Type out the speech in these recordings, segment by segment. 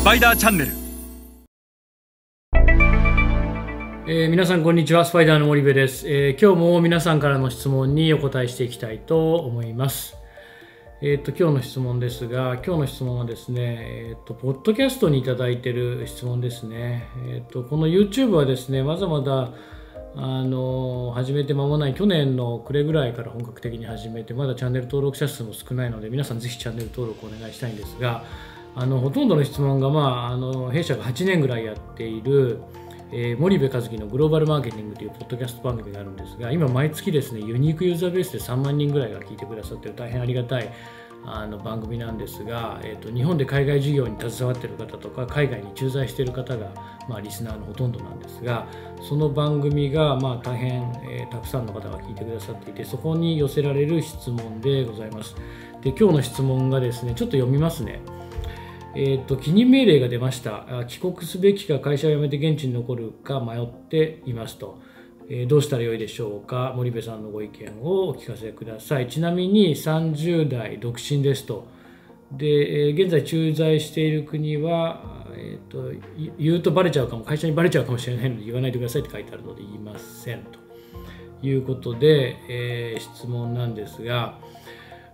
スパイダーチャンネル。えー皆さんこんにちは。スパイダーの森部です、えー今日も皆さんからの質問にお答えしていきたいと思います。えー、と今日の質問ですが今日の質問はですね、えー、とポッドキャストにいただいている質問ですね、えー、とこの YouTube はですねまだまだあの始めて間もない去年の暮れぐらいから本格的に始めてまだチャンネル登録者数も少ないので皆さんぜひチャンネル登録お願いしたいんですがあのほとんどの質問が、まあ、あの弊社が8年ぐらいやっている、えー森部和樹のグローバルマーケティングというポッドキャスト番組があるんですが今毎月ですねユニークユーザーベースで3万人ぐらいが聞いてくださってる大変ありがたいあの番組なんですが、えー、と日本で海外事業に携わっている方とか海外に駐在している方が、まあ、リスナーのほとんどなんですがその番組が、まあ、大変、えーたくさんの方が聞いてくださっていてそこに寄せられる質問でございます。で今日の質問がですねちょっと読みますね。えー、と帰任命令が出ました。帰国すべきか会社を辞めて現地に残るか迷っていますと、えーどうしたらよいでしょうか？森部さんのご意見をお聞かせください。ちなみに30代独身ですと。で、えー現在駐在している国は、えー、と言うとバレちゃうかも会社にバレちゃうかもしれないので言わないでくださいって書いてあるので言いませんと。いうことで、えー質問なんですが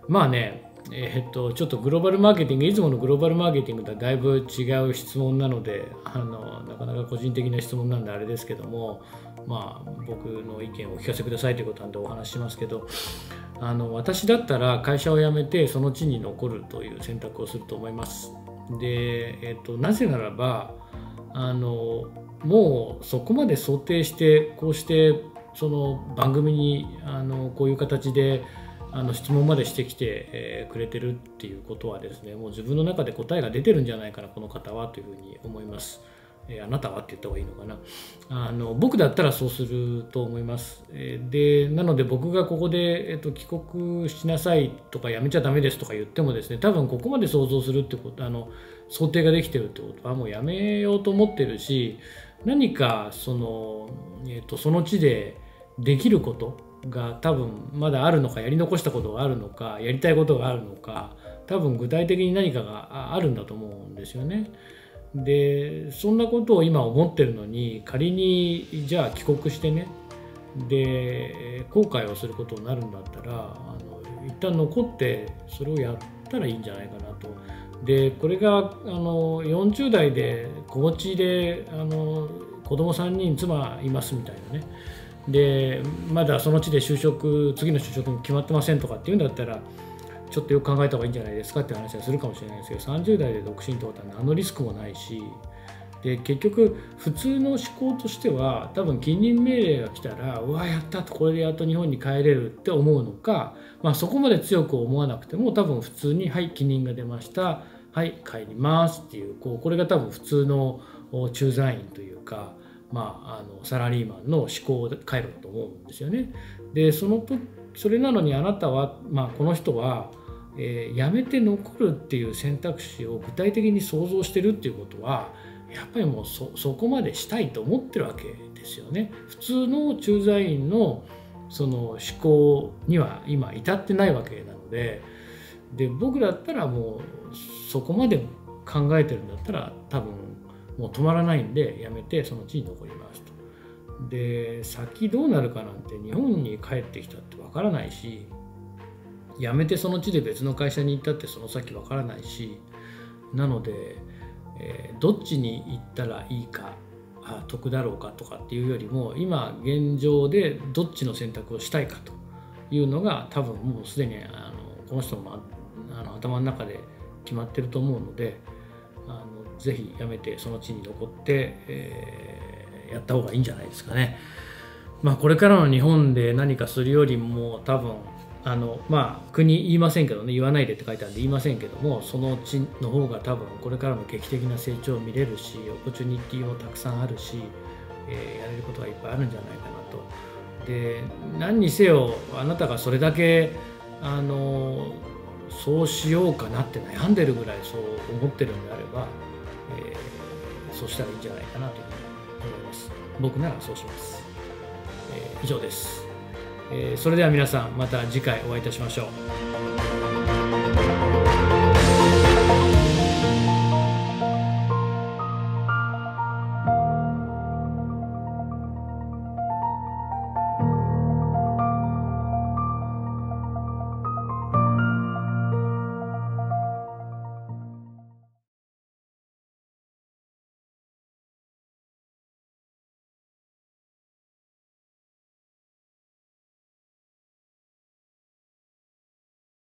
まあねえーっとちょっとグローバルマーケティングいつものグローバルマーケティングとはだいぶ違う質問なのであのなかなか個人的な質問なんであれですけどもまあ僕の意見をお聞かせくださいということなんでお話しますけどあの私だったら会社を辞めてその地に残るという選択をすると思います。で、えーっとなぜならばあのもうそこまで想定してこうしてその番組にあのこういう形であの質問までしてきて、くれてるっていうことはですねもう自分の中で答えが出てるんじゃないかなこの方はというふうに思います。えあなたはって言った方がいいのかなあの僕だったらそうすると思います。えでなので僕がここで、えっと帰国しなさいとかやめちゃダメですとか言ってもですね多分ここまで想像するってことあの想定ができてるってことはもうやめようと思ってるし何かその,、えー、とその地でできることが多分まだあるのかやり残したことがあるのかやりたいことがあるのか多分具体的に何かがあるんだと思うんですよね。でそんなことを今思ってるのに仮にじゃあ帰国してねで後悔をすることになるんだったらあの一旦残ってそれをやったらいいんじゃないかなと。でこれがあの40代で子持ちであの子供3人妻いますみたいなねでまだその地で就職次の就職も決まってませんとかっていうんだったらちょっとよく考えた方がいいんじゃないですかって話はするかもしれないですけど30代で独身ってことは何のリスクもないしで結局普通の思考としては多分近隣命令が来たらうわやったとこれでやっと日本に帰れるって思うのか、まあ、そこまで強く思わなくても多分普通に「はい帰任が出ましたはい帰ります」っていうこうこれが多分普通の駐在員というか、まあ、あのサラリーマンの思考回路だと思うんですよね。でそのとそれなのにあなたは、まあ、この人は、えー辞めて残るっていう選択肢を具体的に想像してるっていうことはやっぱりもうそそこまでしたいと思ってるわけですよね。普通の駐在員のその思考には今至ってないわけなのでで僕だったらもうそこまで考えてるんだったら多分もう止まらないんでやめてその地に残りますと。で先どうなるかなんて日本に帰ってきたってわからないし辞めてその地で別の会社に行ったってその先わからないしなので、えーどっちに行ったらいいかあ得だろうかとかっていうよりも今現状でどっちの選択をしたいかというのが多分もうすでにあのこの人もあの頭の中で決まってると思うのであのぜひやめてその地に残って、えーやった方がいいんじゃないですかね。まあ、これからの日本で何かするよりも多分あのまあ国言いませんけどね言わないでって書いてあるんで言いませんけどもその地の方が多分これからの劇的な成長を見れるしオポチュニティもたくさんあるし、えーやれることがいっぱいあるんじゃないかなと。で何にせよあなたがそれだけあのそうしようかなって悩んでるぐらいそう思ってるんであれば、えーそうしたらいいんじゃないかなというふうに思います。僕ならそうします。えー以上です、えーそれでは皆さんまた次回お会いいたしましょう。